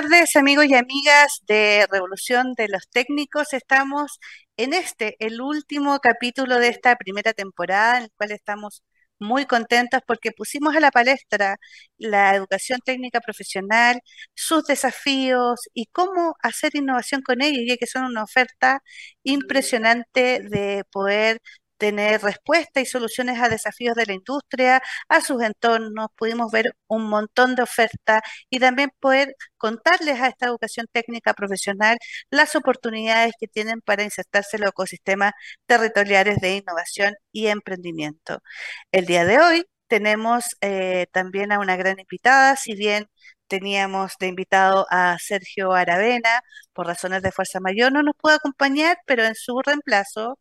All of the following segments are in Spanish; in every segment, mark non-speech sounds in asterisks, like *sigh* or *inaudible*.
Tardes, amigos y amigas de Revolución de los Técnicos. Estamos en este, el último capítulo de esta primera temporada, en el cual estamos muy contentos porque pusimos a la palestra la educación técnica profesional, sus desafíos y cómo hacer innovación con ellos, ya que son una oferta impresionante de poder tener respuestas y soluciones a desafíos de la industria, a sus entornos, pudimos ver un montón de ofertas y también poder contarles a esta educación técnica profesional las oportunidades que tienen para insertarse en los ecosistemas territoriales de innovación y emprendimiento. El día de hoy tenemos eh, también a una gran invitada, si bien teníamos de invitado a Sergio Aravena, por razones de fuerza mayor no nos pudo acompañar, pero en su reemplazo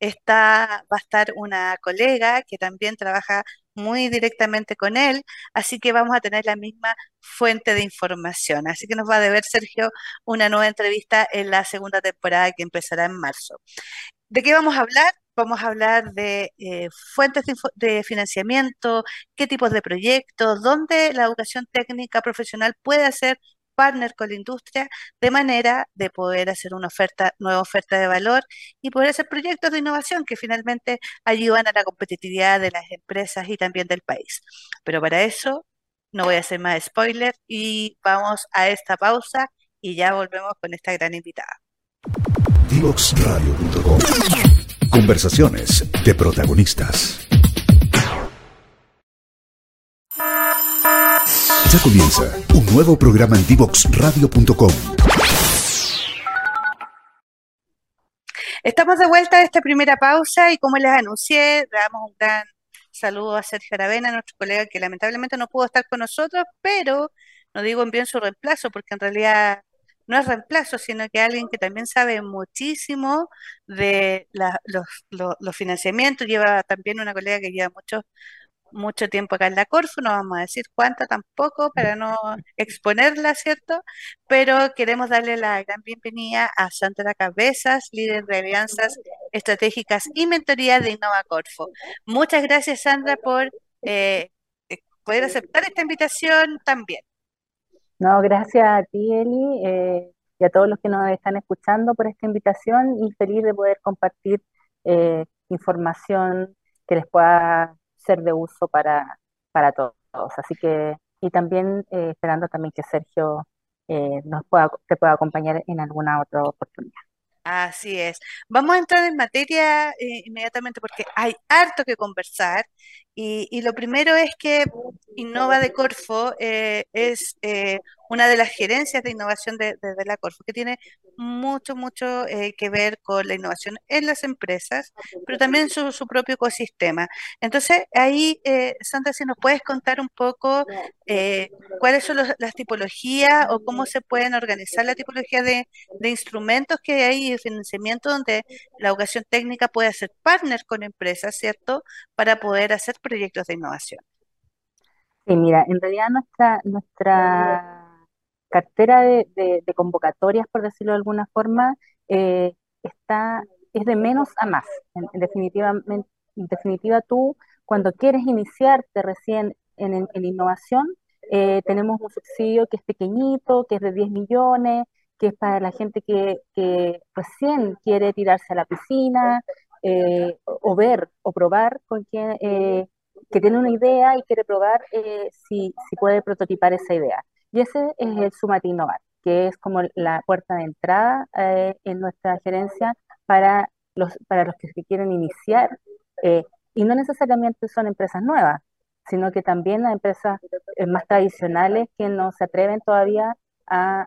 está, va a estar una colega que también trabaja muy directamente con él, así que vamos a tener la misma fuente de información. Así que nos va a deber, Sergio, una nueva entrevista en la segunda temporada que empezará en marzo. ¿De qué vamos a hablar? Vamos a hablar de eh, fuentes de, financiamiento, qué tipos de proyectos, dónde la educación técnica profesional puede hacer partner con la industria de manera de poder hacer una oferta, nueva oferta de valor y poder hacer proyectos de innovación que finalmente ayudan a la competitividad de las empresas y también del país. Pero para eso no voy a hacer más spoiler y vamos a esta pausa y ya volvemos con esta gran invitada. Conversaciones de protagonistas. Ya comienza un nuevo programa en Divoxradio.com. Estamos de vuelta de esta primera pausa y como les anuncié, damos un gran saludo a Sergio Aravena, nuestro colega que lamentablemente no pudo estar con nosotros, pero no digo en bien su reemplazo porque en realidad no es reemplazo, sino que alguien que también sabe muchísimo de los, financiamientos, lleva también una colega que lleva mucho, mucho tiempo acá en la Corfu, no vamos a decir cuánto tampoco para no exponerla, ¿cierto? Pero queremos darle la gran bienvenida a Sandra Cabezas, líder de alianzas estratégicas y mentoría de Innova Corfo. Muchas gracias, Sandra, por eh, eh, poder aceptar esta invitación también. No, gracias a ti, Eli, eh, y a todos los que nos están escuchando por esta invitación y feliz de poder compartir eh, información que les pueda ser de uso para, para todos. Así que, y también eh, esperando también que Sergio nos pueda, te pueda acompañar en alguna otra oportunidad. Así es. Vamos a entrar en materia inmediatamente porque hay harto que conversar y, lo primero es que Innova de Corfo eh, es eh, una de las gerencias de innovación de, la Corfo, que tiene mucho, mucho eh, que ver con la innovación en las empresas, pero también en su, propio ecosistema. Entonces, ahí, Sandra, si nos puedes contar un poco cuáles son las tipologías o cómo se pueden organizar la tipología de, instrumentos que hay y financiamiento donde la educación técnica puede hacer partner con empresas, ¿cierto?, para poder hacer proyectos de innovación. Sí, mira, en realidad nuestra, nuestra cartera de, convocatorias, por decirlo de alguna forma, eh, está, es de menos a más. En, en, definitiva, tú, cuando quieres iniciarte recién en, innovación, eh, tenemos un subsidio que es pequeñito, que es de 10 millones, que es para la gente que, recién quiere tirarse a la piscina, eh, o ver o probar con quién, que tiene una idea y quiere probar eh, si, si, puede prototipar esa idea. Y ese es el Sumati Innovar, que es como la puerta de entrada eh, en nuestra gerencia para los, para los que quieren iniciar. Eh, y no necesariamente son empresas nuevas, sino que también las empresas más tradicionales que no se atreven todavía a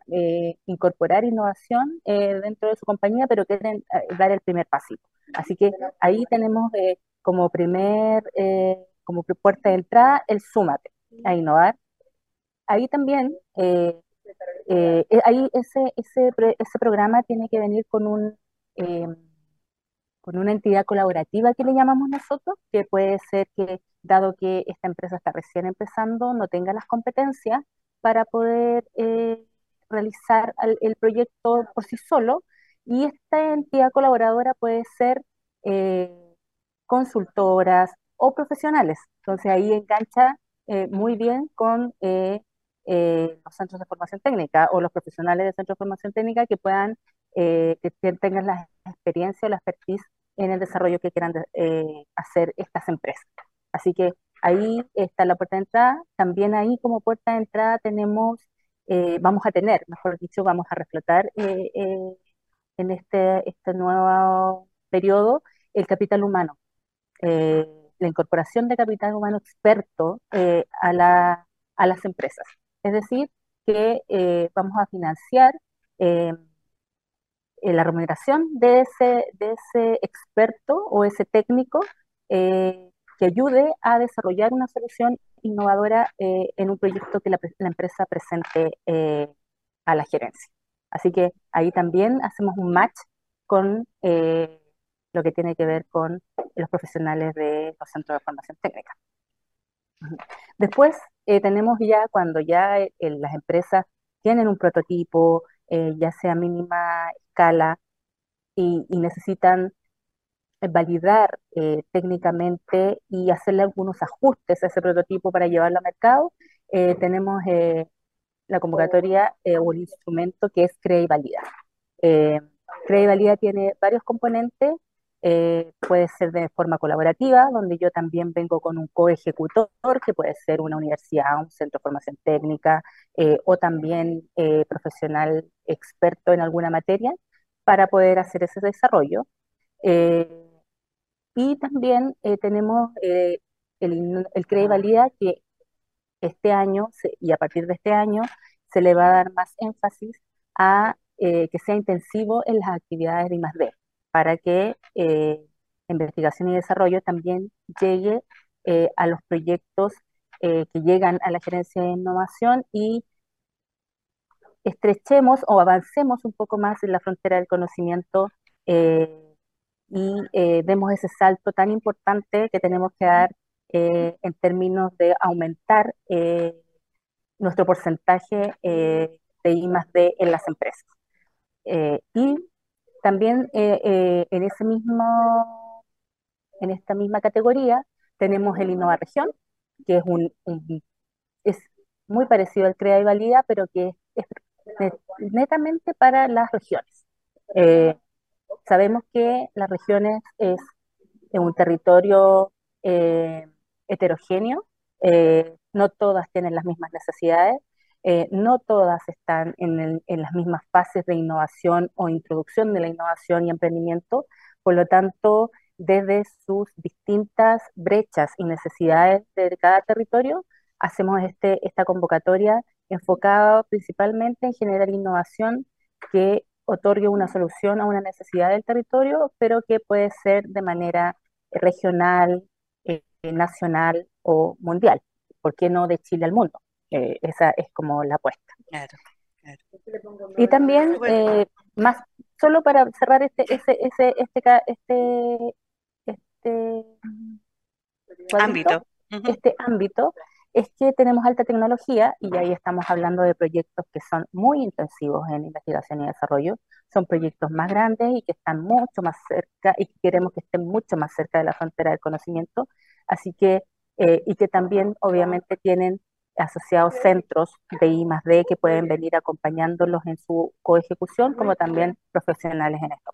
incorporar innovación dentro de su compañía, pero quieren dar el primer pasito. Así que ahí tenemos como primer como puerta de entrada el Súmate a innovar. Ahí también, eh, eh, eh, ahí ese, ese, ese, programa tiene que venir con un con una entidad colaborativa que le llamamos nosotros, que puede ser que, dado que esta empresa está recién empezando, no tenga las competencias para poder realizar el, proyecto por sí solo, y esta entidad colaboradora puede ser consultoras, o profesionales. Entonces ahí engancha eh, muy bien con eh, los centros de formación técnica o los profesionales de centros de formación técnica que puedan, que tengan la experiencia o la expertise en el desarrollo que quieran hacer estas empresas. Así que ahí está la puerta de entrada. También ahí como puerta de entrada tenemos, vamos a tener, mejor dicho, vamos a reflotar en este, este nuevo periodo el capital humano, eh, la incorporación de capital humano experto eh, a, la, a, las empresas. Es decir, que eh, vamos a financiar la remuneración de ese, de ese experto o ese técnico que ayude a desarrollar una solución innovadora en un proyecto que la, empresa presente a la gerencia. Así que ahí también hacemos un match con eh, lo que tiene que ver con los profesionales de los centros de formación técnica. Después eh, tenemos ya cuando ya eh, las empresas tienen un prototipo, ya sea mínima escala, y, necesitan validar técnicamente y hacerle algunos ajustes a ese prototipo para llevarlo al mercado, tenemos la convocatoria o el instrumento que es Crea y Valida. Crea y Valida tiene varios componentes, eh, puede ser de forma colaborativa, donde yo también vengo con un coejecutor, que puede ser una universidad, un centro de formación técnica, eh, o también eh, profesional experto en alguna materia, para poder hacer ese desarrollo. y también tenemos el, el CREA y Valida, que este año, y a partir de este año, se le va a dar más énfasis a que sea intensivo en las actividades de I+.D. para que eh, investigación y desarrollo también llegue eh, a los proyectos que llegan a la gerencia de innovación y estrechemos o avancemos un poco más en la frontera del conocimiento y demos ese salto tan importante que tenemos que dar en términos de aumentar nuestro porcentaje de I más D en las empresas. Eh, y también eh, eh, en ese mismo, en esta misma categoría tenemos el Innova Región, que es un, es muy parecido al CREA y Valida, pero que es, netamente para las regiones. sabemos que las regiones es, un territorio heterogéneo, no todas tienen las mismas necesidades, eh, no todas están en, las mismas fases de innovación o introducción de la innovación y emprendimiento, por lo tanto, desde sus distintas brechas y necesidades de cada territorio, hacemos este, esta convocatoria enfocada principalmente en generar innovación que otorgue una solución a una necesidad del territorio, pero que puede ser de manera regional, eh, nacional o mundial. ¿Por qué no de Chile al mundo? Eh, esa es como la apuesta. Y también, eh, más, solo para cerrar este, ese, ese, este, este, este ámbito. Este ámbito es que tenemos alta tecnología y ahí estamos hablando de proyectos que son muy intensivos en investigación y desarrollo, son proyectos más grandes y que están mucho más cerca y que queremos que estén mucho más cerca de la frontera del conocimiento, así que, eh, y que también obviamente tienen asociados centros de I más D que pueden venir acompañándolos en su coejecución, como también profesionales en esto.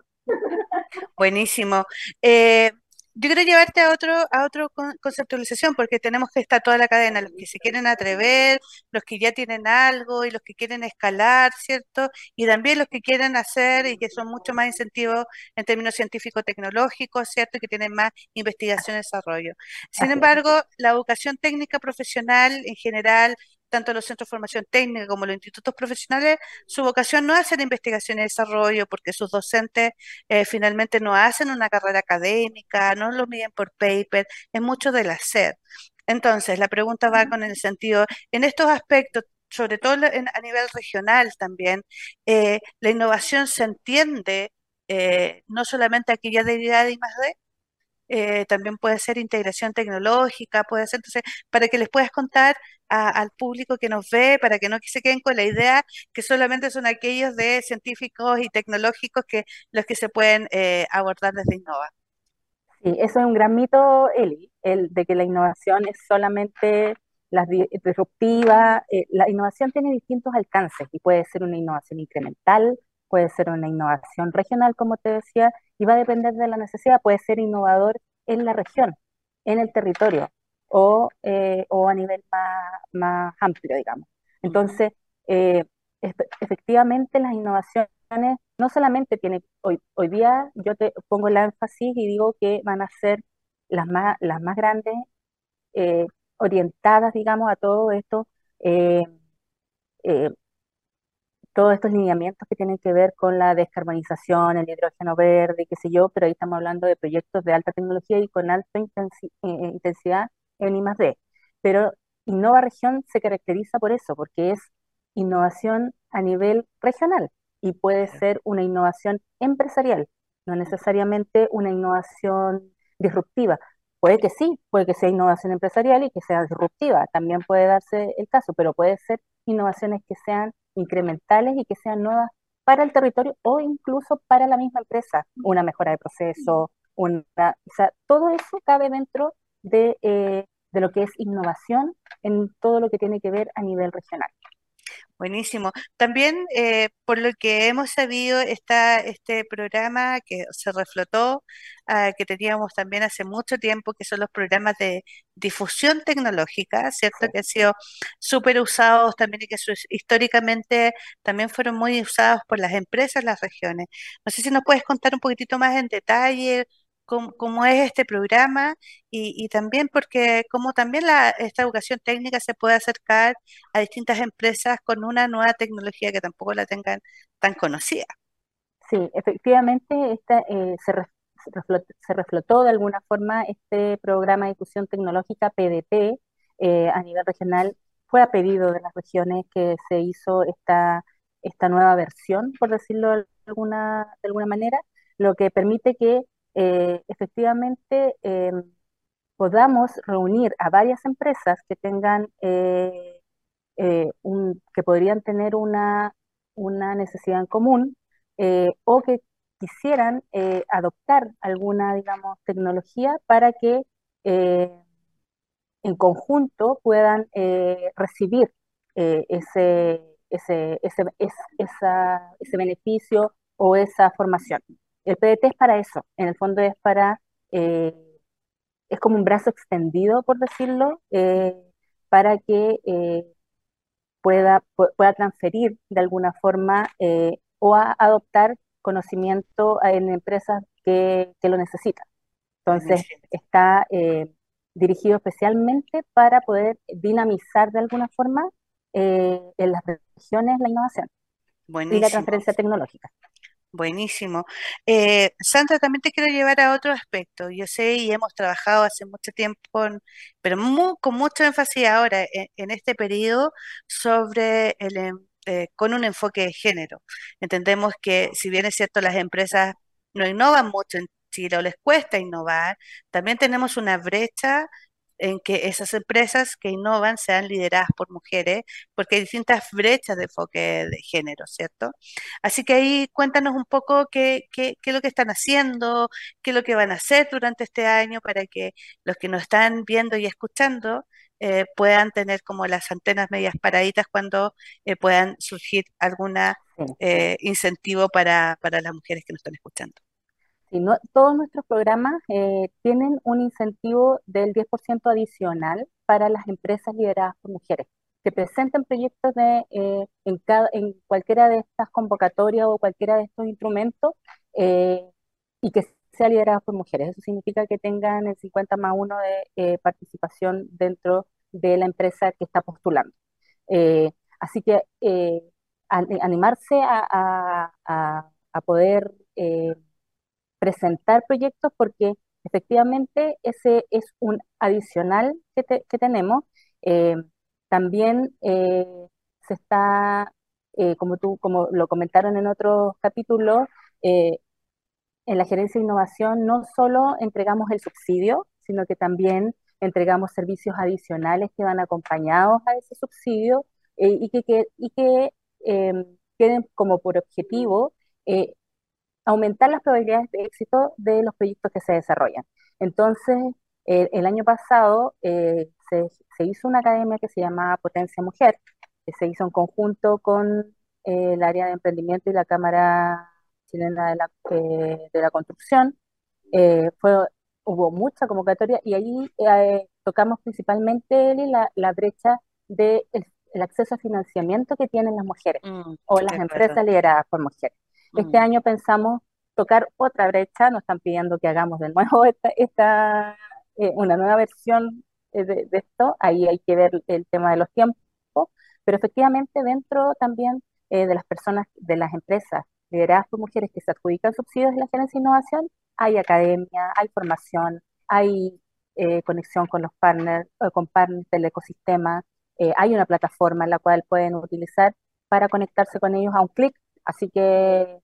Buenísimo. Eh, yo quiero llevarte a otro, a otro conceptualización, porque tenemos que estar toda la cadena, los que se quieren atrever, los que ya tienen algo y los que quieren escalar, ¿cierto? Y también los que quieren hacer y que son mucho más incentivos en términos científico-tecnológicos, ¿cierto? Y que tienen más investigación y desarrollo. Sin embargo, la educación técnica profesional en general tanto los centros de formación técnica como los institutos profesionales, su vocación no es hacer investigación y desarrollo, porque sus docentes eh, finalmente no hacen una carrera académica, no lo miden por paper, es mucho del hacer. Entonces, la pregunta va con el sentido, en estos aspectos, sobre todo a nivel regional también, eh, la innovación se entiende eh, no solamente aquella derivada de I más D, eh, también puede ser integración tecnológica, puede ser, entonces, para que les puedas contar al público que nos ve, para que no se queden con la idea que solamente son aquellos de científicos y tecnológicos que los que se pueden eh, abordar desde Innova. Sí, eso es un gran mito, Eli, el de que la innovación es solamente las disruptivas. Eh, la innovación tiene distintos alcances y puede ser una innovación incremental, puede ser una innovación regional, como te decía, y va a depender de la necesidad, puede ser innovador en la región, en el territorio o, eh, o a nivel más, más, amplio, digamos. Entonces, eh, efectivamente las innovaciones no solamente tienen, hoy, hoy día yo te pongo el énfasis y digo que van a ser las más, las más grandes, eh, orientadas, digamos, a todo esto, todos estos lineamientos que tienen que ver con la descarbonización, el hidrógeno verde, qué sé yo, pero ahí estamos hablando de proyectos de alta tecnología y con alta eh, intensidad en I+.D. Pero Innova Región se caracteriza por eso, porque es innovación a nivel regional y puede ser una innovación empresarial, no necesariamente una innovación disruptiva. Puede que sí, puede que sea innovación empresarial y que sea disruptiva, también puede darse el caso, pero puede ser innovaciones que sean incrementales y que sean nuevas para el territorio o incluso para la misma empresa, una mejora de proceso, una, o sea, todo eso cabe dentro de, eh, de lo que es innovación en todo lo que tiene que ver a nivel regional. Buenísimo. También, eh, por lo que hemos sabido, está este programa que se reflotó, ah, que teníamos también hace mucho tiempo, que son los programas de difusión tecnológica, ¿cierto? Que han sido súper usados también y que históricamente también fueron muy usados por las empresas las regiones. No sé si nos puedes contar un poquitito más en detalle cómo, es este programa y, también porque como también la, esta educación técnica se puede acercar a distintas empresas con una nueva tecnología que tampoco la tengan tan conocida. Sí, efectivamente esta, eh, se, se, reflotó, de alguna forma este programa de difusión tecnológica PDT eh, a nivel regional. Fue a pedido de las regiones que se hizo esta, esta nueva versión, por decirlo de alguna, de alguna manera, lo que permite que eh, efectivamente eh, podamos reunir a varias empresas que tengan eh, un, que podrían tener una, una necesidad en común o que quisieran adoptar alguna, digamos, tecnología para que en conjunto puedan recibir ese, ese, ese, esa, ese beneficio o esa formación. El PDT es para eso, en el fondo es para, eh, es como un brazo extendido, por decirlo, eh, para que eh, pueda, pueda transferir de alguna forma o adoptar conocimiento en empresas que, lo necesitan. Entonces, está dirigido especialmente para poder dinamizar de alguna forma en las regiones la innovación y la transferencia tecnológica. Buenísimo. Eh, Sandra, también te quiero llevar a otro aspecto. Yo sé y hemos trabajado hace mucho tiempo, pero con mucho énfasis ahora e, en, este periodo sobre el, eh, con un enfoque de género. Entendemos que si bien es cierto las empresas no innovan mucho en Chile o les cuesta innovar, también tenemos una brecha en que esas empresas que innovan sean lideradas por mujeres, porque hay distintas brechas de enfoque de género, ¿cierto? Así que ahí cuéntanos un poco qué, qué, qué, es lo que están haciendo, qué es lo que van a hacer durante este año para que los que nos están viendo y escuchando eh, puedan tener como las antenas medias paraditas cuando eh, puedan surgir algún eh, incentivo para, para las mujeres que nos están escuchando todos nuestros programas eh, tienen un incentivo del 10% adicional para las empresas lideradas por mujeres que presenten proyectos de, eh, en, cada, en cualquiera de estas convocatorias o cualquiera de estos instrumentos eh, y que sea liderado por mujeres. Eso significa que tengan el 50 más 1 de participación dentro de la empresa que está postulando. así que animarse a, a, a poder presentar proyectos porque efectivamente ese es un adicional que, tenemos. Eh, también eh, se está, eh, como, tú, como lo comentaron en otros capítulos, en la gerencia de innovación no solo entregamos el subsidio, sino que también entregamos servicios adicionales que van acompañados a ese subsidio y que, y que queden como por objetivo aumentar las probabilidades de éxito de los proyectos que se desarrollan. Entonces, el año pasado se, se, hizo una academia que se llamaba Potencia Mujer, que se hizo en conjunto con el área de emprendimiento y la Cámara Chilena de la, de la Construcción. fue, hubo mucha convocatoria y allí tocamos principalmente la, la brecha del de el acceso a financiamiento que tienen las mujeres mm, o las empresas lideradas por mujeres. Este año pensamos tocar otra brecha, nos están pidiendo que hagamos de nuevo *laughs* esta, esta eh, una nueva versión eh, de, esto, ahí hay que ver el tema de los tiempos, pero efectivamente dentro también eh, de las personas, de las empresas lideradas por mujeres que se adjudican subsidios de la gerencia de innovación, hay academia, hay formación, hay conexión con los partners, con partners del ecosistema, eh, hay una plataforma en la cual pueden utilizar para conectarse con ellos a un clic. Así que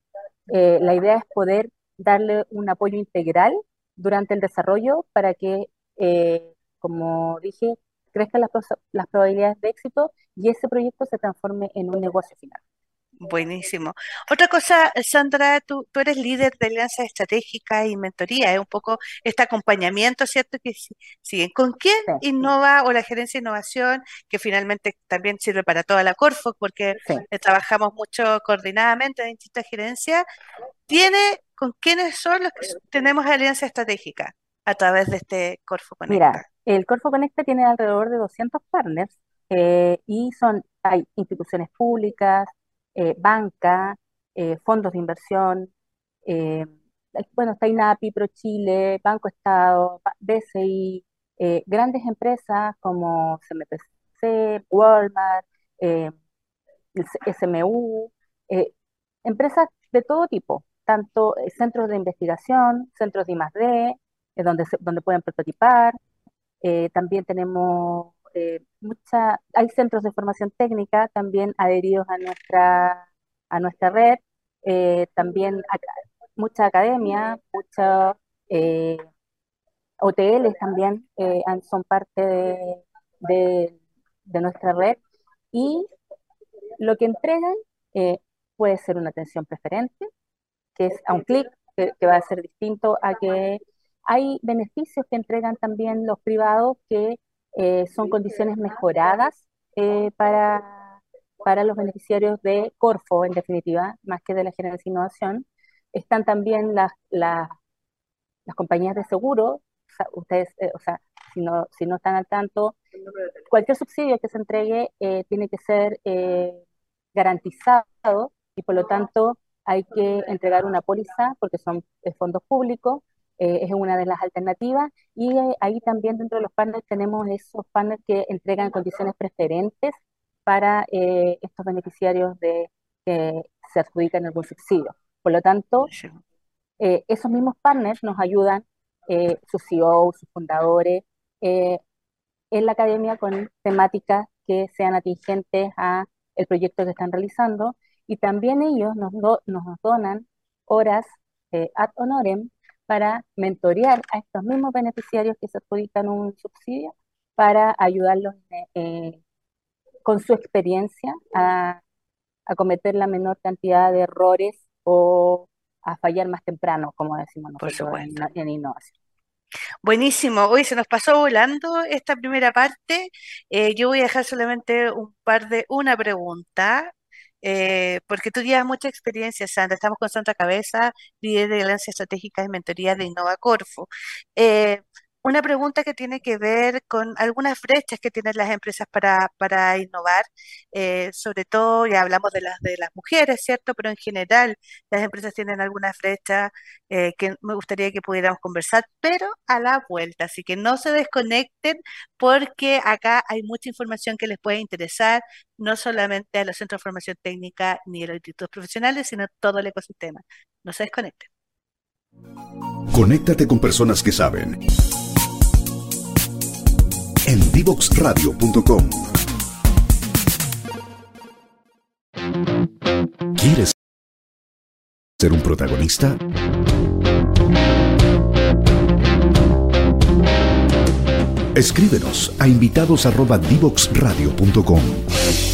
eh, la idea es poder darle un apoyo integral durante el desarrollo para que, eh, como dije, crezcan las, las probabilidades de éxito y ese proyecto se transforme en un negocio final. Buenísimo. Otra cosa, Sandra, tú, tú eres líder de alianza estratégica y mentoría, es un poco este acompañamiento, ¿cierto? Que siguen. ¿Con quién innova o la gerencia de innovación, que finalmente también sirve para toda la Corfo, porque eh, trabajamos mucho coordinadamente en distintas gerencias? ¿Tiene con quiénes son los que tenemos alianza estratégica a través de este Corfo Conecta? Mira, el Corfo Conecta tiene alrededor de 200 partners eh, y son, hay instituciones públicas, eh, banca, eh, fondos de inversión, eh, bueno, está INAPI, ProChile, Banco Estado, BCI, grandes empresas como CMPC, Walmart, SMU, empresas de todo tipo, tanto centros de investigación, centros de I+D, donde, donde pueden prototipar, también tenemos eh, hay centros de formación técnica también adheridos a nuestra, a nuestra red, eh, también mucha academia, muchos eh, OTLs también son parte de, de, nuestra red. Y lo que entregan puede ser una atención preferente, que es a un clic, que, que va a ser distinto a que hay beneficios que entregan también los privados que eh, son condiciones mejoradas eh, para, para los beneficiarios de Corfo, en definitiva, más que de la gerencia de innovación. Están también las, las, compañías de seguro, ustedes, eh, o sea, si no, si no están al tanto, cualquier subsidio que se entregue tiene que ser garantizado y por lo tanto hay que entregar una póliza porque son fondos públicos eh, es una de las alternativas. Y eh, ahí también dentro de los partners tenemos esos partners que entregan condiciones preferentes para eh, estos beneficiarios de que se adjudican algún subsidio. Por lo tanto, esos mismos partners nos ayudan, sus CEO, sus fundadores, en la academia con temáticas que sean atingentes a el proyecto que están realizando y también ellos nos, nos donan horas ad honorem para mentorear a estos mismos beneficiarios que se adjudican un subsidio para ayudarlos eh, con su experiencia a, cometer la menor cantidad de errores o a fallar más temprano, como decimos nosotros en, innovación. Buenísimo, hoy se nos pasó volando esta primera parte. Eh, yo voy a dejar solamente un par de, una pregunta eh, porque tú llevas mucha experiencia, Sandra. Estamos con Santa Cabeza, líder de Alianza Estratégica y Mentoría de Innova Corfo. Eh, una pregunta que tiene que ver con algunas brechas que tienen las empresas para, para innovar, eh, sobre todo, ya hablamos de las de las mujeres, ¿cierto? Pero en general las empresas tienen algunas brechas eh, que me gustaría que pudiéramos conversar, pero a la vuelta, así que no se desconecten porque acá hay mucha información que les puede interesar, no solamente a los centros de formación técnica ni a los institutos profesionales, sino todo el ecosistema. No se desconecten. Conéctate con personas que saben en divoxradio.com. ¿Quieres ser un protagonista? Escríbenos a invitados@divoxradio.com.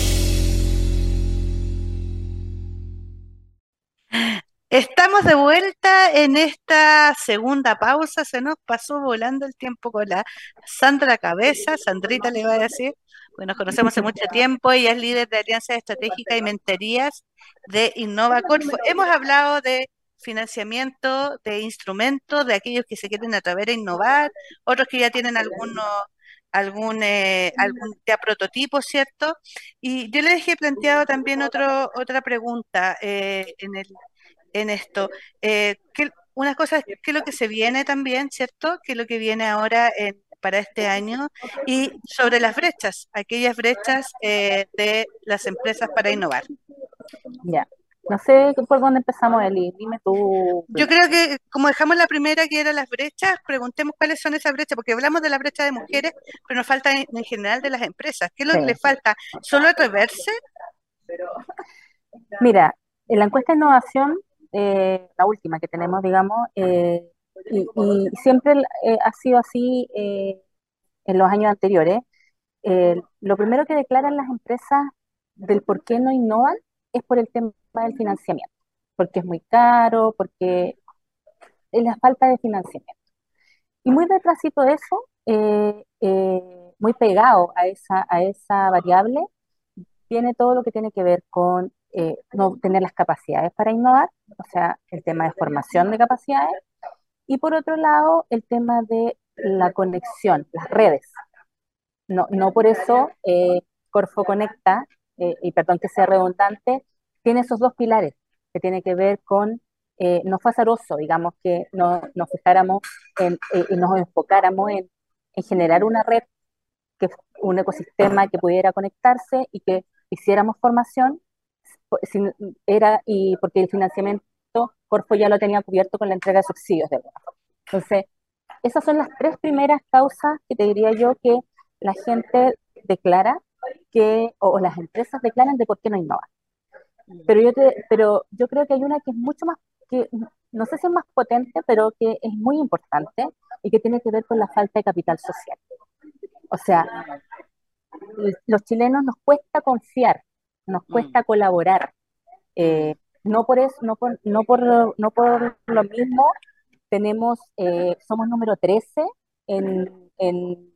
Estamos de vuelta en esta segunda pausa. Se nos pasó volando el tiempo con la Sandra Cabeza. Sandrita le va a decir, pues nos conocemos hace mucho tiempo. Ella es líder de Alianzas Estratégicas y Mentorías de InnovaCorp. Hemos hablado de financiamiento, de instrumentos, de aquellos que se quieren atrever a innovar, otros que ya tienen algunos algún, eh, algún ya prototipo, ¿cierto? Y yo le dejé planteado también otro, otra pregunta eh, en el en esto. Eh, que, una cosa es qué es lo que se viene también, ¿cierto? ¿Qué es lo que viene ahora para este año? Y sobre las brechas, aquellas brechas eh, de las empresas para innovar. Ya. No sé por dónde empezamos, Eli. Dime tú. Yo creo que, como dejamos la primera, que era las brechas, preguntemos cuáles son esas brechas, porque hablamos de la brecha de mujeres, pero nos falta en, general de las empresas. ¿Qué es lo que les falta? ¿Solo atreverse? Mira, en la encuesta de innovación eh, la última que tenemos, digamos, eh, y, siempre eh, ha sido así en los años anteriores. lo primero que declaran las empresas del por qué no innovan es por el tema del financiamiento, porque es muy caro, porque es la falta de financiamiento. Y muy detrásito de eso, muy pegado a esa, a esa variable, tiene todo lo que tiene que ver con eh, no tener las capacidades para innovar, o sea, el tema de formación de capacidades, y por otro lado, el tema de la conexión, las redes. No, no por eso eh, Corfo Conecta, eh, y perdón que sea redundante, tiene esos dos pilares, que tiene que ver con, no fue azaroso, digamos, que no, nos fijáramos en, y nos enfocáramos en, en generar una red, que un ecosistema que pudiera conectarse y que hiciéramos formación era y porque el financiamiento Corfo ya lo tenía cubierto con la entrega de subsidios de alguna Entonces, esas son las tres primeras causas que te diría yo que la gente declara que, o, las empresas declaran de por qué no innovan. Pero yo, te, pero yo creo que hay una que es mucho más, que no sé si es más potente, pero que es muy importante y que tiene que ver con la falta de capital social. O sea, los chilenos nos cuesta confiar nos mm. cuesta colaborar. Eh, no por eso, no por, no por, no por lo mismo, tenemos, eh, somos número 13 en, en,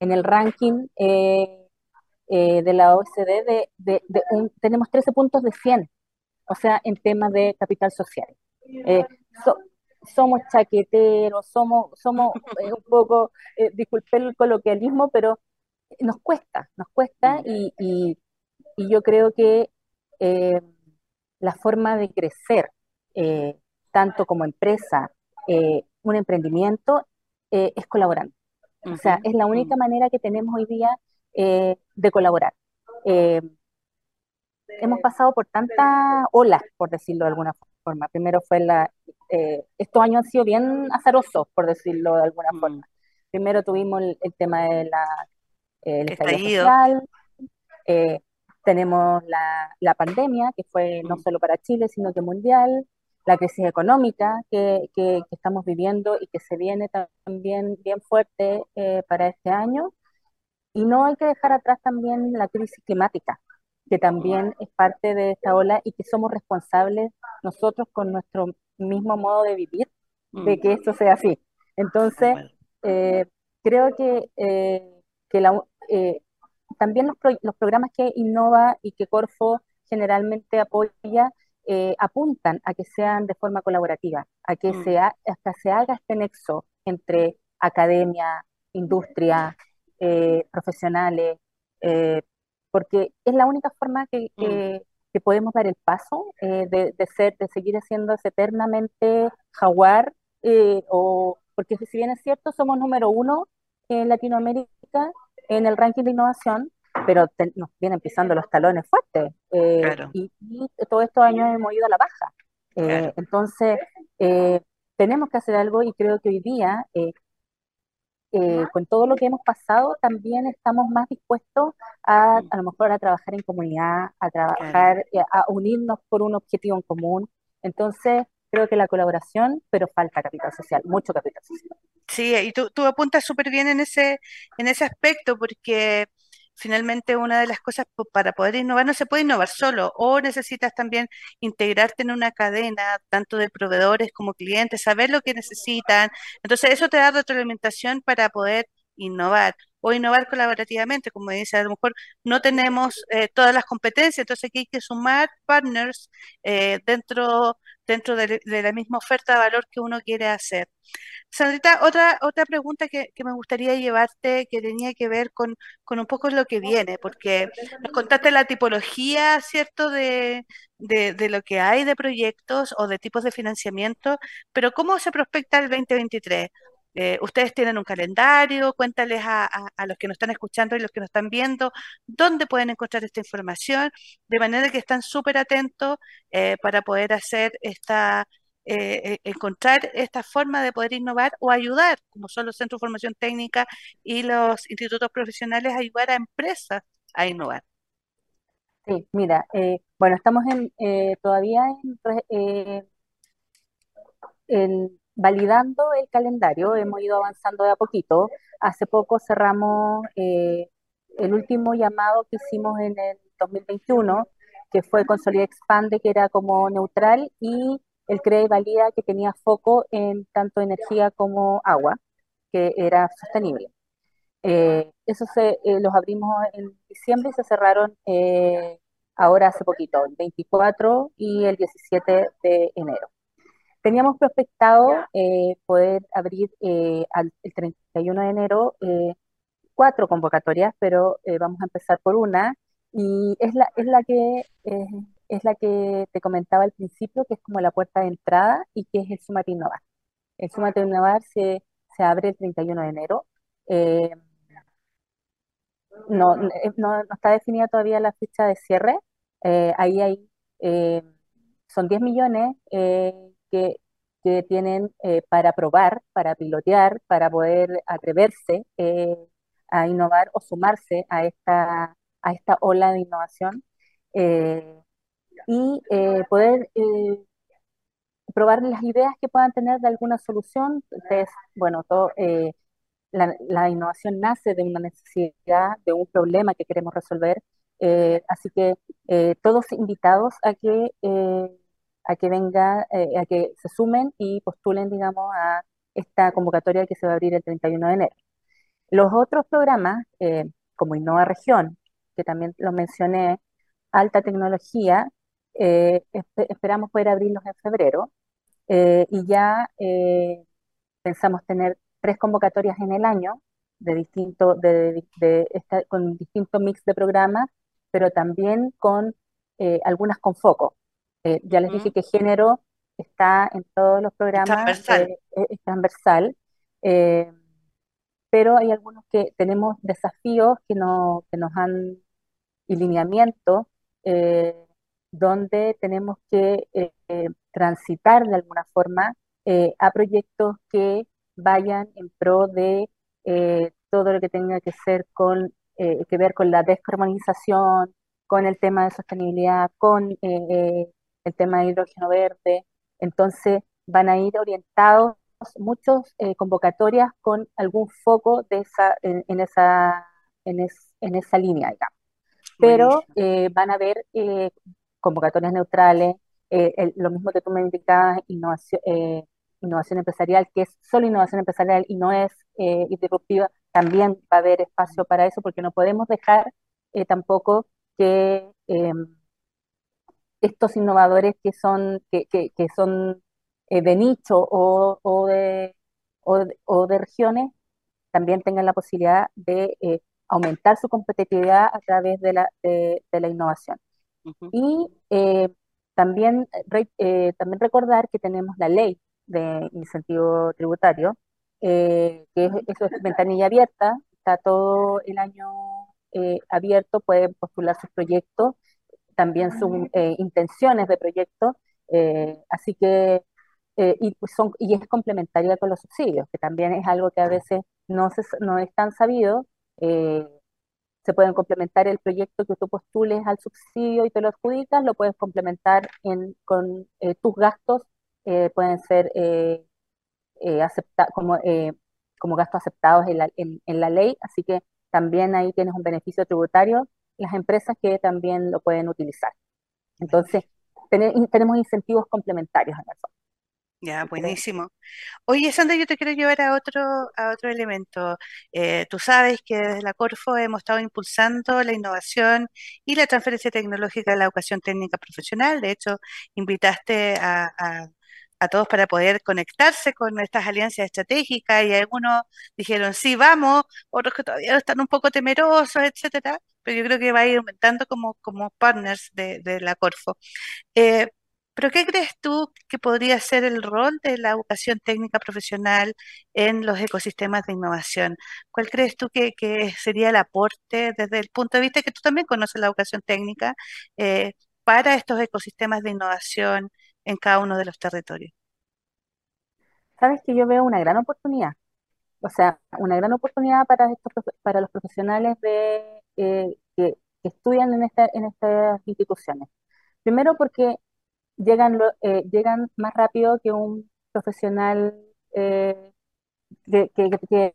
en el ranking eh, de la OCDE, de, de, tenemos 13 puntos de 100, o sea, en temas de capital social. somos chaqueteros, somos, somos *laughs* un poco, disculpe el coloquialismo, pero nos cuesta, nos cuesta y, y y yo creo que eh, la forma de crecer, eh, tanto como empresa, eh, un emprendimiento, es colaborando. O sea, es la única manera que tenemos hoy día de colaborar. hemos pasado por tantas olas, por decirlo de alguna forma. Primero fue la... estos años han sido bien azarosos, por decirlo de alguna mm. forma. Primero tuvimos el, tema de la, el estallido social, tenemos la, la pandemia, que fue no mm. solo para Chile, sino que mundial, la crisis económica que, que, estamos viviendo y que se viene también bien fuerte eh, para este año. Y no hay que dejar atrás también la crisis climática, que también es parte de esta ola y que somos responsables nosotros con nuestro mismo modo de vivir de mm. que esto sea así. Entonces, eh, creo que, eh, que la, también los, los, programas que Innova y que Corfo generalmente apoya eh, apuntan a que sean de forma colaborativa, a que mm. se hasta se haga este nexo entre academia, industria, eh, profesionales, eh, porque es la única forma que, que, mm. podemos dar el paso de, de, ser, de seguir siendo eternamente jaguar, o porque si bien es cierto, somos número uno en Latinoamérica en el ranking de innovación, pero nos vienen pisando los talones fuertes. Eh, y, todos estos años hemos ido a la baja. Eh, entonces, eh, tenemos que hacer algo y creo que hoy día, con todo lo que hemos pasado, también estamos más dispuestos a a lo mejor a trabajar en comunidad, a trabajar, a unirnos por un objetivo en común. Entonces, creo que la colaboración, pero falta capital social, mucho capital social. Sí, y tú, tú apuntas súper bien en ese, en ese aspecto, porque finalmente una de las cosas para poder innovar no se puede innovar solo, o necesitas también integrarte en una cadena, tanto de proveedores como clientes, saber lo que necesitan. Entonces, eso te da retroalimentación para poder innovar o innovar colaborativamente, como dice, a lo mejor no tenemos eh, todas las competencias, entonces aquí hay que sumar partners eh, dentro, dentro de, la misma oferta de valor que uno quiere hacer. Sandrita, otra, otra pregunta que, me gustaría llevarte que tenía que ver con, un poco lo que viene, porque nos contaste la tipología, ¿cierto?, de, de, lo que hay de proyectos o de tipos de financiamiento, pero ¿cómo se prospecta el 2023? Eh, ustedes tienen un calendario, cuéntales a, los que nos están escuchando y los que nos están viendo dónde pueden encontrar esta información, de manera que están súper atentos eh, para poder hacer esta, eh, encontrar esta forma de poder innovar o ayudar, como son los centros de formación técnica y los institutos profesionales, a ayudar a empresas a innovar. Sí, mira, bueno, estamos en, todavía en, en validando el calendario, hemos ido avanzando de a poquito. Hace poco cerramos eh, el último llamado que hicimos en el 2021, que fue Consolida Expande, que era como neutral, y el CREA Valida, que tenía foco en tanto energía como agua, que era sostenible. Eh, eso se, eh, los abrimos en diciembre y se cerraron ahora hace poquito, el 24 y el 17 de enero. Teníamos prospectado eh, poder abrir eh, el 31 de enero eh, cuatro convocatorias, pero vamos a empezar por una y es la, es la que es la que te comentaba al principio, que es como la puerta de entrada y que es el Sumate Innovar. El Sumate Innovar se, se abre el 31 de enero. no, no, no, está definida todavía la fecha de cierre. ahí hay, son 10 millones que, tienen eh, para probar, para pilotear, para poder atreverse eh, a innovar o sumarse a esta, a esta ola de innovación eh, y poder probar las ideas que puedan tener de alguna solución. Entonces, bueno, todo, la, la, innovación nace de una necesidad, de un problema que queremos resolver. así que todos invitados a que a que venga, eh, a que se sumen y postulen, digamos, a esta convocatoria que se va a abrir el 31 de enero. Los otros programas, eh, como Innova Región, que también lo mencioné, alta tecnología, eh, esperamos poder abrirlos en febrero y ya pensamos tener tres convocatorias en el año de distinto, de, con distinto mix de programas, pero también con algunas con foco. Eh, ya les dije que género está en todos los programas, eh, es transversal, eh, pero hay algunos que tenemos desafíos que, no, que nos han, y lineamiento, donde tenemos que transitar de alguna forma a proyectos que vayan en pro de todo lo que tenga que ser con que ver con la descarbonización, con el tema de sostenibilidad, con el tema de hidrógeno verde. Entonces van a ir orientados muchos eh, convocatorias con algún foco de esa, en, esa, en, esa línea, digamos. Pero eh, van a haber eh, convocatorias neutrales, lo mismo que tú me indicabas, innovación, innovación empresarial, que es solo innovación empresarial y no es disruptiva, también va a haber espacio para eso, porque no podemos dejar tampoco que em, estos innovadores que son, que, que, son eh, de nicho o, o, de, o, de, regiones también tengan la posibilidad de eh, aumentar su competitividad a través de la, de, la innovación. Y eh, también, también recordar que tenemos la ley de incentivo tributario, que es, eso es ventanilla abierta, está todo el año abierto, pueden postular sus proyectos también sus eh, intenciones de proyecto, eh, así que, eh, y, pues son, y es complementaria con los subsidios, que también es algo que a veces no, se, no es tan sabido. se pueden complementar el proyecto que tú postules al subsidio y te lo adjudicas, lo puedes complementar en, con tus gastos, pueden ser acepta, como, como gastos aceptados en la, en, en la ley, así que también ahí tienes un beneficio tributario, las empresas que también lo pueden utilizar. Entonces, tenemos incentivos complementarios en eso. Ya, buenísimo. Oye, Sandra, yo te quiero llevar a otro, a otro elemento. Eh, tú sabes que desde la Corfo hemos estado impulsando la innovación y la transferencia tecnológica de la educación técnica profesional. De hecho, invitaste a, a todos para poder conectarse con estas alianzas estratégicas y algunos dijeron sí, vamos, otros que todavía están un poco temerosos, etcétera, yo creo que va a ir aumentando como, como partners de, la Corfo. Eh, pero ¿qué crees tú que podría ser el rol de la educación técnica profesional en los ecosistemas de innovación? ¿Cuál crees tú que, sería el aporte desde el punto de vista que tú también conoces la educación técnica eh, para estos ecosistemas de innovación en cada uno de los territorios. Sabes que yo veo una gran oportunidad, o sea, una gran oportunidad para estos, para los profesionales de, eh, que, estudian en, esta, en estas instituciones. Primero porque llegan, eh, llegan más rápido que un profesional eh, que, que,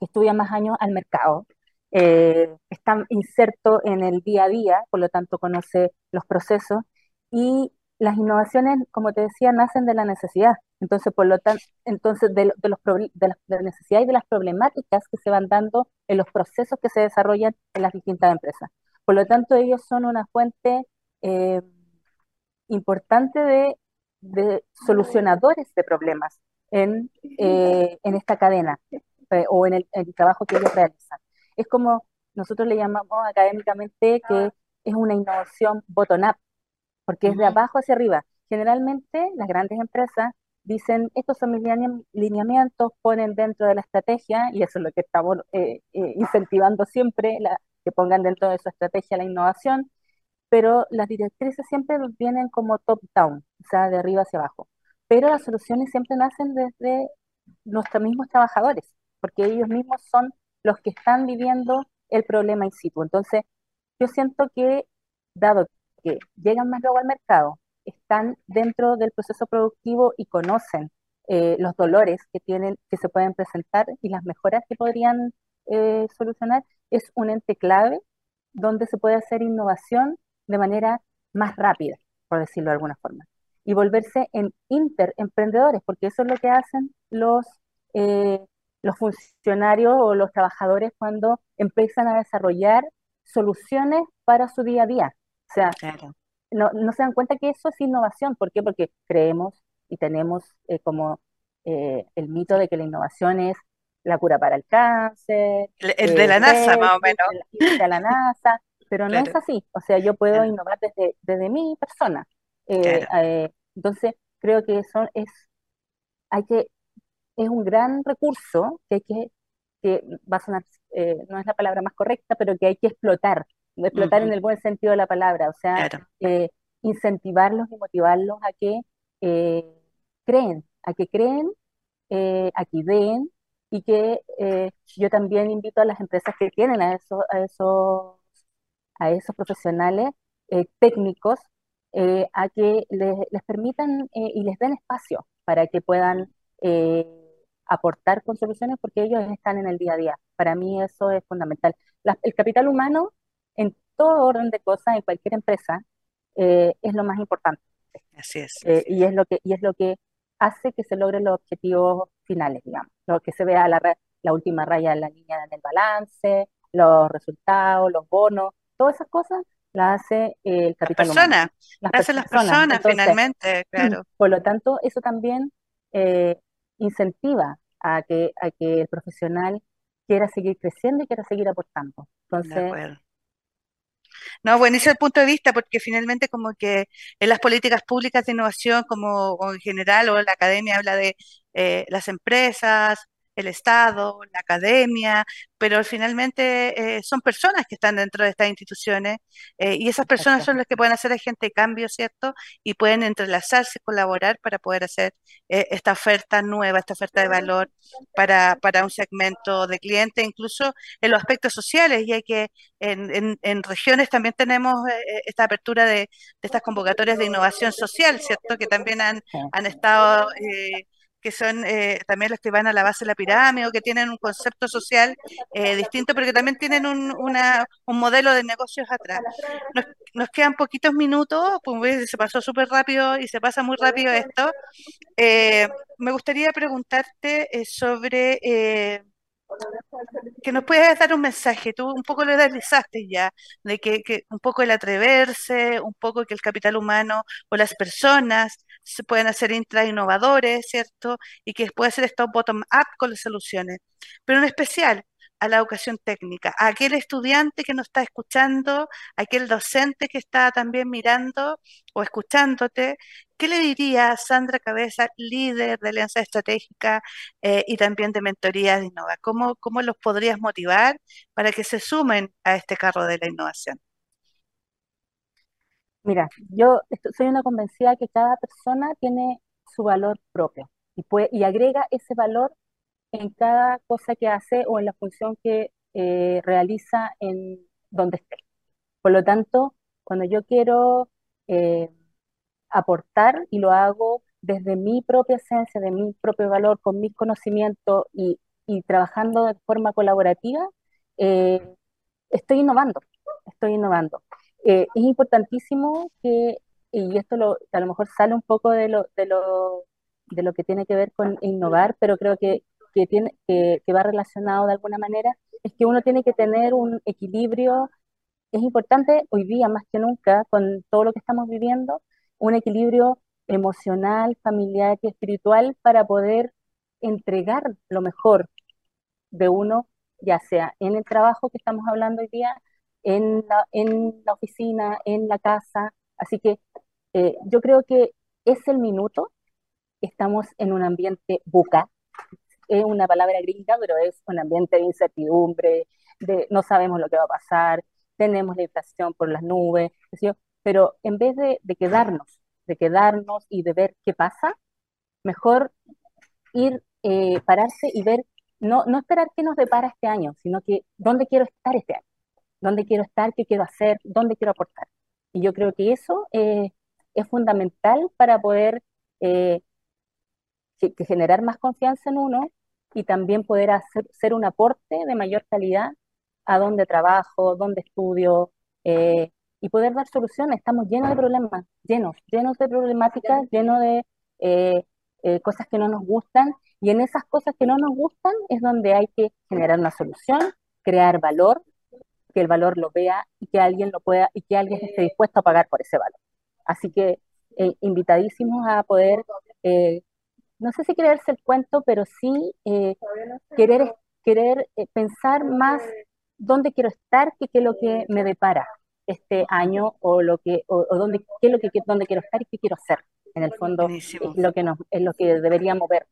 estudia más años al mercado. está inserto en el día a día, por lo tanto conoce los procesos y las innovaciones, como te decía, nacen de la necesidad. Entonces, por lo tanto, entonces de, los de, la, necesidad y de las problemáticas que se van dando en los procesos que se desarrollan en las distintas empresas. Por lo tanto, ellos son una fuente eh, importante de, solucionadores de problemas en, eh, en esta cadena eh, o en el, en el trabajo que ellos realizan. Es como nosotros le llamamos académicamente que es una innovación bottom-up, porque es de abajo hacia arriba. Generalmente las grandes empresas dicen, estos son mis lineamientos, ponen dentro de la estrategia, y eso es lo que estamos eh, eh, incentivando siempre, la, que pongan dentro de su estrategia la innovación, pero las directrices siempre vienen como top-down, o sea, de arriba hacia abajo. Pero las soluciones siempre nacen desde nuestros mismos trabajadores, porque ellos mismos son los que están viviendo el problema in situ. Entonces, yo siento que, dado que llegan más luego al mercado, están dentro del proceso productivo y conocen eh, los dolores que tienen, que se pueden presentar y las mejoras que podrían eh, solucionar, es un ente clave donde se puede hacer innovación de manera más rápida, por decirlo de alguna forma, y volverse en interemprendedores, porque eso es lo que hacen los, eh, los funcionarios o los trabajadores cuando empiezan a desarrollar soluciones para su día a día. O sea, no, no se dan cuenta que eso es innovación. ¿Por qué? Porque creemos y tenemos eh, como eh, el mito de que la innovación es la cura para el cáncer. El, de la NASA, más o menos. De la, NASA, pero no es así. O sea, yo puedo innovar desde, desde mi persona. Eh, entonces, creo que eso es, hay que, es un gran recurso que hay que, que va a sonar, no es la palabra más correcta, pero que hay que explotar explotar en el buen sentido de la palabra, o sea, eh, incentivarlos y motivarlos a que eh, creen, a que creen, eh, a que ideen y que yo también invito a las empresas que tienen a esos, a esos, a esos profesionales técnicos a que les, les permitan y les den espacio para que puedan aportar con soluciones porque ellos están en el día a día. Para mí eso es fundamental. el capital humano en todo orden de cosas, en cualquier empresa, eh, es lo más importante. Así es. Eh, y, es lo que, y es lo que hace que se logren los objetivos finales, digamos. Lo que se vea la, la última raya en la línea del balance, los resultados, los bonos, todas esas cosas las hace el capital las personas, Las, hacen las personas, finalmente, *clears throat* claro. Por lo tanto, eso también eh, incentiva a que, a que el profesional quiera seguir creciendo y quiera seguir aportando. Entonces, no, buenísimo el punto de vista, porque finalmente como que en las políticas públicas de innovación, como, en general, o la academia habla de eh, las empresas, el Estado, la academia, pero finalmente eh, son personas que están dentro de estas instituciones eh, y esas personas son las que pueden hacer agente de cambio, ¿cierto? Y pueden entrelazarse, colaborar para poder hacer eh, esta oferta nueva, esta oferta de valor para, para un segmento de clientes, incluso en los aspectos sociales, y hay que en, en, regiones también tenemos esta apertura de, de, estas convocatorias de innovación social, ¿cierto? Que también han, han estado que son eh, también los que van a la base de la pirámide o que tienen un concepto social eh, distinto, pero que también tienen un, una, un modelo de negocios atrás. Nos, nos quedan poquitos minutos, pues se pasó súper rápido y se pasa muy rápido esto. Eh, me gustaría preguntarte sobre que nos puedas dar un mensaje, tú un poco lo realizaste ya, de que, que, un poco el atreverse, un poco que el capital humano o las personas se pueden hacer intra innovadores, ¿cierto? Y que puede ser esto bottom-up con las soluciones. Pero en especial, a la educación técnica, a aquel estudiante que nos está escuchando, a aquel docente que está también mirando o escuchándote, ¿qué le diría Sandra Cabeza, líder de Alianza Estratégica eh, y también de Mentoría de Innova? ¿Cómo, ¿Cómo los podrías motivar para que se sumen a este carro de la innovación? Mira, yo soy una convencida que cada persona tiene su valor propio y, puede, y agrega ese valor en cada cosa que hace o en la función que eh, realiza en donde esté. Por lo tanto, cuando yo quiero eh, aportar y lo hago desde mi propia esencia, de mi propio valor, con mis conocimientos y, trabajando de forma colaborativa, eh, estoy innovando, estoy innovando. Es importantísimo que, y esto lo, a lo mejor sale un poco de lo, de lo, de lo que tiene que ver con innovar, pero creo que que, tiene, que, va relacionado de alguna manera, es que uno tiene que tener un equilibrio, es importante hoy día más que nunca, con todo lo que estamos viviendo, un equilibrio emocional, familiar y espiritual para poder entregar lo mejor de uno, ya sea en el trabajo que estamos hablando hoy día, en la, en la oficina, en la casa. Así que eh, yo creo que es el minuto, estamos en un ambiente buca, es una palabra gringa, pero es un ambiente de incertidumbre, de no sabemos lo que va a pasar, tenemos la inflación por las nubes, pero en vez de, quedarnos, de quedarnos y de ver qué pasa, mejor ir, eh, pararse y ver, no, no esperar qué nos depara este año, sino que dónde quiero estar este año, dónde quiero estar, qué quiero hacer, dónde quiero aportar. Y yo creo que eso eh, es fundamental para poder eh, que, generar más confianza en uno y también poder hacer ser un aporte de mayor calidad a donde trabajo, donde estudio eh, y poder dar soluciones. Estamos llenos de problemas, llenos, llenos de problemáticas, llenos de eh, eh, cosas que no nos gustan y en esas cosas que no nos gustan es donde hay que generar una solución, crear valor, que el valor lo vea y que alguien lo pueda y que alguien esté dispuesto a pagar por ese valor. Así que invitadísimos a poder no sé si creerse el cuento, pero sí eh, querer, querer eh, pensar más dónde quiero estar que qué es lo que me depara este año o lo que o, dónde qué es lo que dónde quiero estar y qué quiero hacer. En el fondo es lo que nos es lo que deberíamos ver.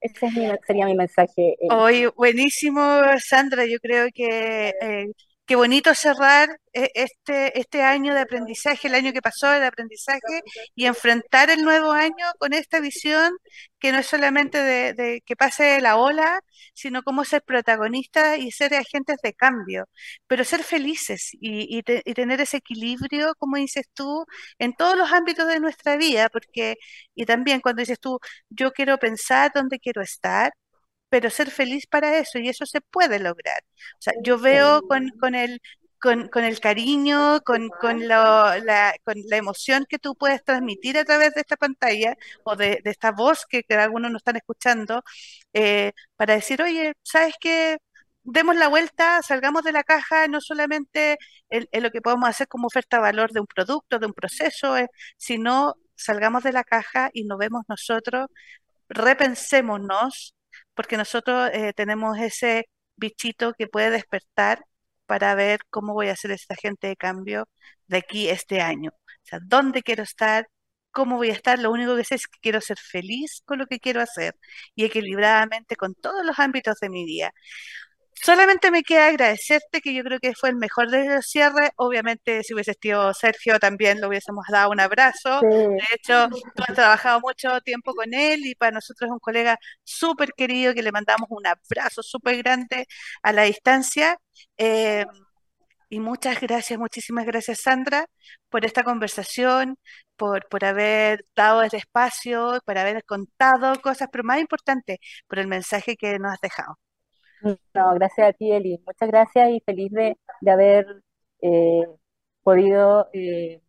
Ese sería mi mensaje. Eh. Hoy buenísimo, Sandra. Yo creo que qué bonito cerrar eh, este, este año de aprendizaje, el año que pasó de aprendizaje, y enfrentar el nuevo año con esta visión que no es solamente de, que pase la ola, sino como ser protagonista y ser agentes de cambio, pero ser felices y, y tener ese equilibrio, como dices tú, en todos los ámbitos de nuestra vida, porque, y también cuando dices tú, yo quiero pensar dónde quiero estar, pero ser feliz para eso y eso se puede lograr. O sea, yo veo con, con el con, con, el cariño, con, con, la, con, la, emoción que tú puedes transmitir a través de esta pantalla o de, de esta voz que, que, algunos nos están escuchando, eh, para decir, oye, ¿sabes qué? Demos la vuelta, salgamos de la caja, no solamente en, en lo que podemos hacer como oferta valor de un producto, de un proceso, eh, sino salgamos de la caja y nos vemos nosotros, repensémonos porque nosotros eh, tenemos ese bichito que puede despertar para ver cómo voy a ser esta agente de cambio de aquí este año. O sea, dónde quiero estar, cómo voy a estar. Lo único que sé es que quiero ser feliz con lo que quiero hacer y equilibradamente con todos los ámbitos de mi vida. Solamente me queda agradecerte, que yo creo que fue el mejor de los cierres. Obviamente, si hubiese sido Sergio, también lo hubiésemos dado un abrazo. De hecho, tú has trabajado mucho tiempo con él y para nosotros es un colega súper querido que le mandamos un abrazo súper grande a la distancia. Eh, Y muchas gracias, muchísimas gracias Sandra por esta conversación, por, por haber dado este espacio, por haber contado cosas, pero más importante, por el mensaje que nos has dejado. No, gracias a ti, Eli. Muchas gracias y feliz de, haber eh, podido eh,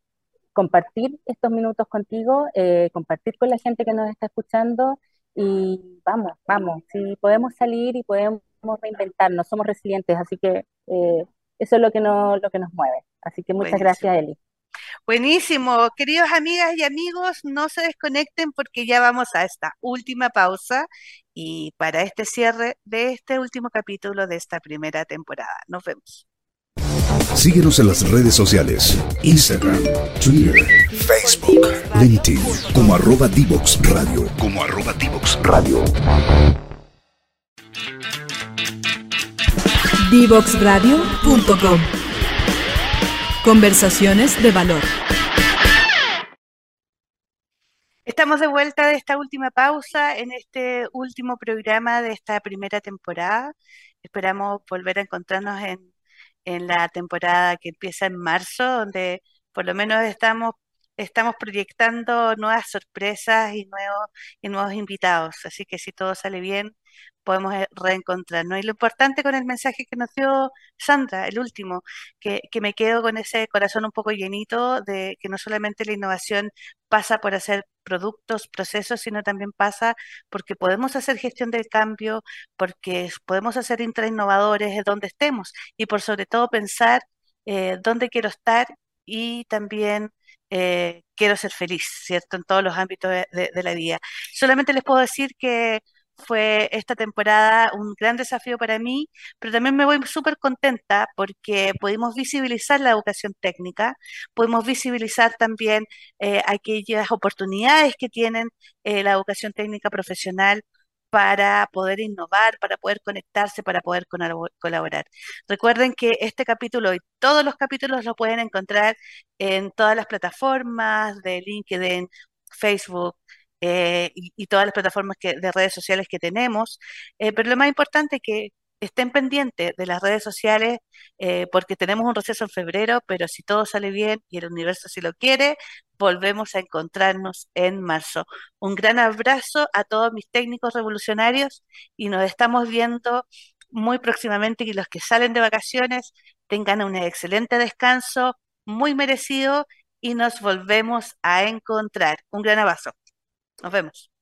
compartir estos minutos contigo, eh, compartir con la gente que nos está escuchando y vamos, vamos, si podemos salir y podemos reinventarnos, somos resilientes, así que eso es lo que, nos, lo que nos mueve. Así que muchas gracias, Eli. Buenísimo, queridos amigas y amigos, no se desconecten porque ya vamos a esta última pausa y para este cierre de este último capítulo de esta primera temporada. Nos vemos. Síguenos en las redes sociales, Instagram, Twitter, Facebook, LinkedIn, como arroba Divox Radio, como arroba Divox Radio. Divoxradio.com Conversaciones de valor. Estamos de vuelta de esta última pausa en este último programa de esta primera temporada. Esperamos volver a encontrarnos en, en la temporada que empieza en marzo, donde por lo menos estamos estamos proyectando nuevas sorpresas y nuevos, y nuevos invitados. Así que si todo sale bien, podemos eh, reencontrarnos. Y lo importante con el mensaje que nos dio Sandra, el último, que, que me quedo con ese corazón un poco llenito de que no solamente la innovación pasa por hacer productos, procesos, sino también pasa porque podemos hacer gestión del cambio, porque podemos hacer intrainnovadores donde estemos y por sobre todo pensar eh, dónde quiero estar y también eh, quiero ser feliz, ¿cierto? En todos los ámbitos de, la vida. Solamente les puedo decir que fue esta temporada un gran desafío para mí, pero también me voy súper contenta porque pudimos visibilizar la educación técnica, pudimos visibilizar también eh, aquellas oportunidades que tienen eh, la educación técnica profesional para poder innovar, para poder conectarse, para poder colaborar. Recuerden que este capítulo y todos los capítulos los pueden encontrar en todas las plataformas de LinkedIn, Facebook, eh, y, todas las plataformas de redes sociales que tenemos. Eh, pero lo más importante es que estén pendientes de las redes sociales eh, porque tenemos un receso en febrero, pero si todo sale bien y el universo si lo quiere, volvemos a encontrarnos en marzo. Un gran abrazo a todos mis técnicos revolucionarios y nos estamos viendo muy próximamente y los que salen de vacaciones tengan un excelente descanso, muy merecido y nos volvemos a encontrar. Un gran abrazo. Nos vemos.